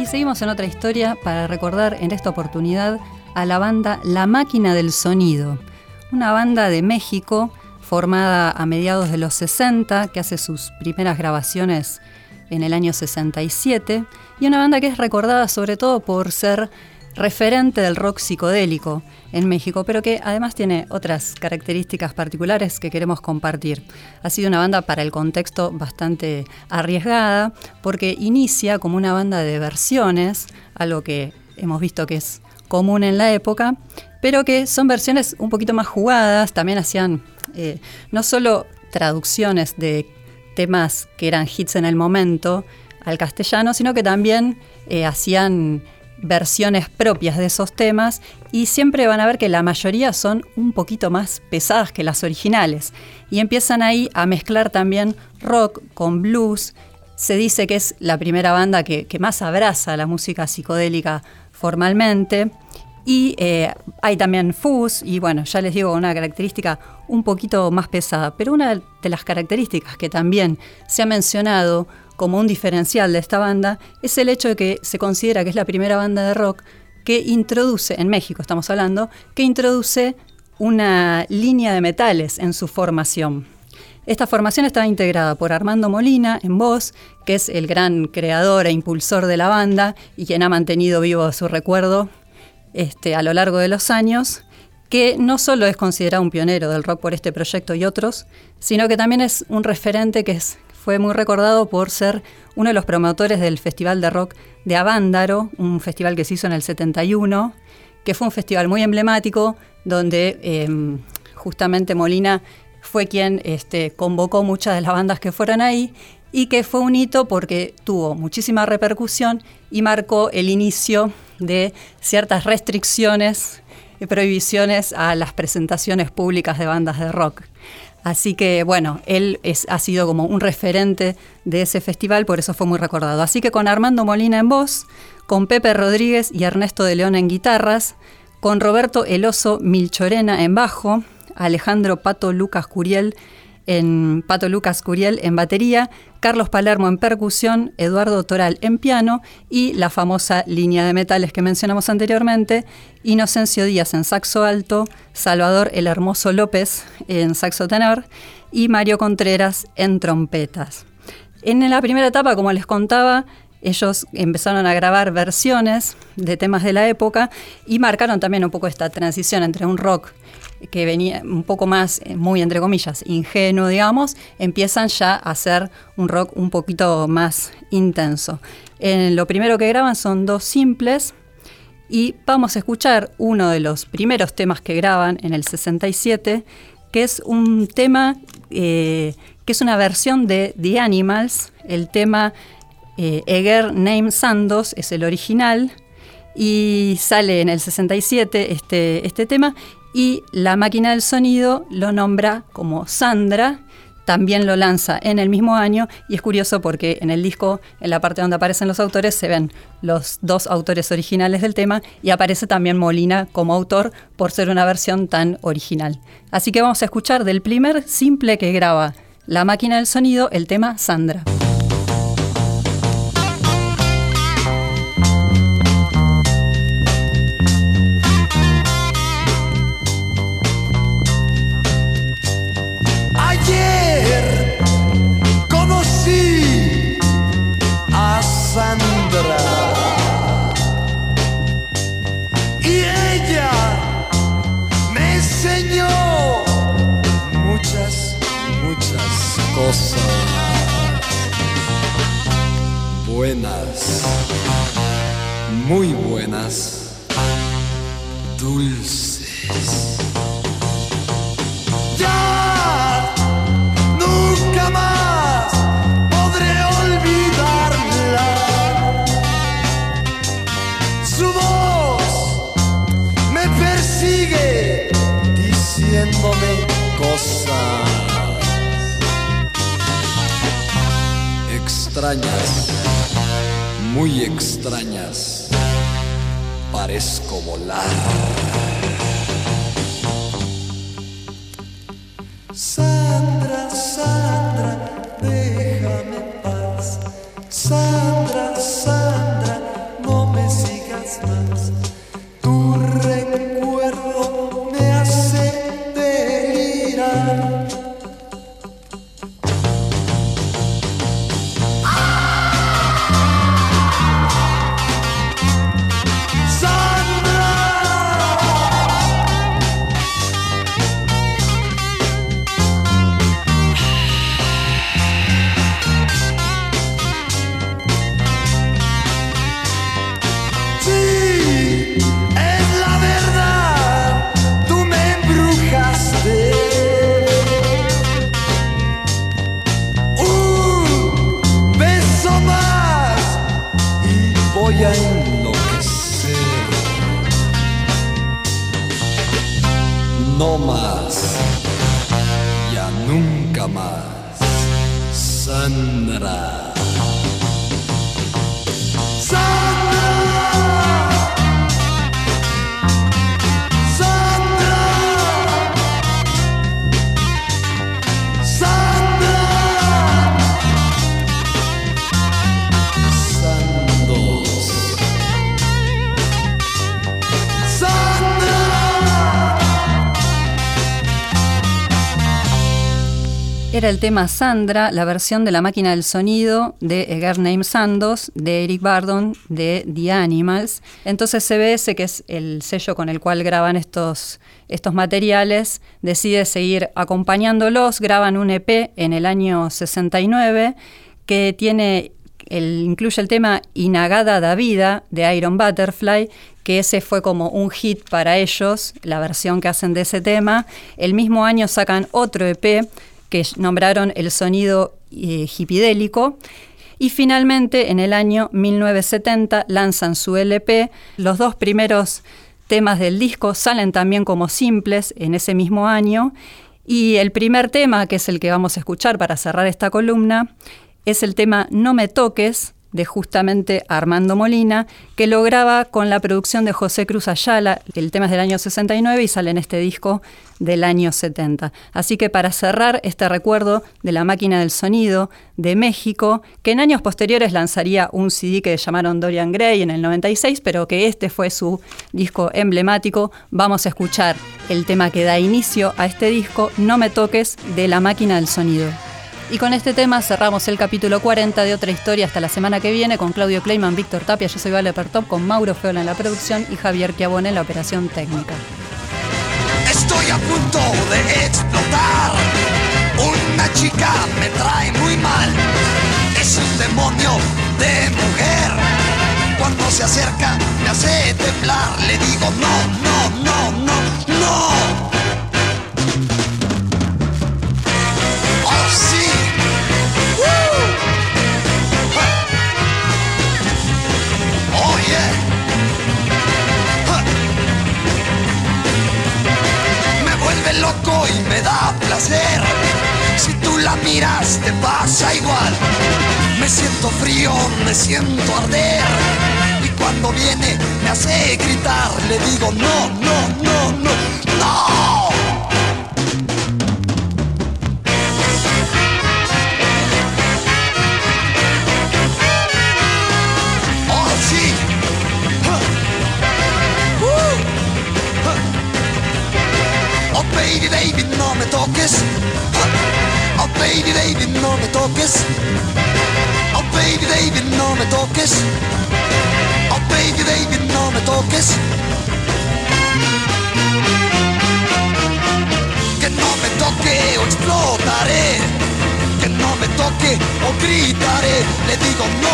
Y seguimos en otra historia para recordar en esta oportunidad a la banda La Máquina del Sonido, una banda de México formada a mediados de los 60 que hace sus primeras grabaciones en el año 67 y una banda que es recordada sobre todo por ser referente del rock psicodélico en México, pero que además tiene otras características particulares que queremos compartir. Ha sido una banda para el contexto bastante arriesgada, porque inicia como una banda de versiones, algo que hemos visto que es común en la época, pero que son versiones un poquito más jugadas, también hacían eh, no solo traducciones de temas que eran hits en el momento al castellano, sino que también eh, hacían versiones propias de esos temas y siempre van a ver que la mayoría son un poquito más pesadas que las originales y empiezan ahí a mezclar también rock con blues. Se dice que es la primera banda que, más abraza la música psicodélica formalmente. Y eh, hay también fuzz, y bueno, ya les digo, una característica un poquito más pesada. Pero una de las características que también se ha mencionado como un diferencial de esta banda es el hecho de que se considera que es la primera banda de rock que introduce, en México estamos hablando, que introduce una línea de metales en su formación. Esta formación estaba integrada por Armando Molina en voz, que es el gran creador e impulsor de la banda y quien ha mantenido vivo su recuerdo este, a lo largo de los años, que no solo es considerado un pionero del rock por este proyecto y otros, sino que también es un referente que es fue muy recordado por ser uno de los promotores del Festival de Rock de Avándaro, un festival que se hizo en el 71, que fue un festival muy emblemático, donde em, justamente Molina fue quien este, convocó muchas de las bandas que fueron ahí y que fue un hito porque tuvo muchísima repercusión y marcó el inicio de ciertas restricciones y prohibiciones a las presentaciones públicas de bandas de rock. Así que bueno, él ha sido como un referente de ese festival, por eso fue muy recordado. Así que con Armando Molina en voz, con Pepe Rodríguez y Ernesto de León en guitarras, con Roberto Eloso Milchorena en bajo, Alejandro Pato Lucas Curiel en Pato Lucas Curiel en batería, Carlos Palermo en percusión, Eduardo Toral en piano y la famosa línea de metales que mencionamos anteriormente, Inocencio Díaz en saxo alto, Salvador el Hermoso López en saxo tenor y Mario Contreras en trompetas. En la primera etapa, como les contaba, ellos empezaron a grabar versiones de temas de la época y marcaron también un poco esta transición entre un rock que venía un poco más, eh, muy entre comillas, ingenuo, digamos, empiezan ya a hacer un rock un poquito más intenso. En lo primero que graban son dos simples y vamos a escuchar uno de los primeros temas que graban en el 67, que es un tema eh, que es una versión de The Animals, el tema eh, Eger Name Sandos es el original y sale en el 67 este, este tema y la máquina del sonido lo nombra como Sandra, también lo lanza en el mismo año y es curioso porque en el disco, en la parte donde aparecen los autores, se ven los dos autores originales del tema y aparece también Molina como autor por ser una versión tan original. Así que vamos a escuchar del primer simple que graba la máquina del sonido el tema Sandra. Buenas, muy buenas, dulces. Ya extrañas. Parezco volar. Sandra, Sandra, déjame en paz. Sandra, Sandra, no me sigas más. Tú Sandra. Era el tema Sandra, la versión de la máquina del sonido de A Girl Sandos, de Eric Bardon, de The Animals. Entonces CBS, que es el sello con el cual graban estos, estos materiales, decide seguir acompañándolos, graban un EP en el año 69 que tiene el, incluye el tema Inagada da Vida de Iron Butterfly, que ese fue como un hit para ellos, la versión que hacen de ese tema. El mismo año sacan otro EP que nombraron el sonido eh, hipidélico. Y finalmente, en el año 1970, lanzan su LP. Los dos primeros temas del disco salen también como simples en ese mismo año. Y el primer tema, que es el que vamos a escuchar para cerrar esta columna, es el tema No me toques, de justamente Armando Molina, que lo graba con la producción de José Cruz Ayala. El tema es del año 69 y sale en este disco del año 70. Así que para cerrar este recuerdo de la máquina del sonido de México, que en años posteriores lanzaría un CD que llamaron Dorian Gray en el 96, pero que este fue su disco emblemático, vamos a escuchar el tema que da inicio a este disco, No me toques, de la máquina del sonido. Y con este tema cerramos el capítulo 40 de Otra Historia hasta la semana que viene con Claudio Kleiman, Víctor Tapia, yo soy Vale Pertop, con Mauro Feola en la producción y Javier Chiabone en la operación técnica. Estoy a punto de explotar. Una chica me trae muy mal. Es un demonio de mujer. Cuando se acerca me hace temblar. Le digo no, Si tú la miras te pasa igual. Me siento frío, me siento arder. Y cuando viene me hace gritar, le digo no, no, no, no, no. No me toques. Oh, baby, baby, no me toques. Oh, baby, baby, no me toques. Que no me toque o explotaré. Que no me toque o gritaré. Le digo no,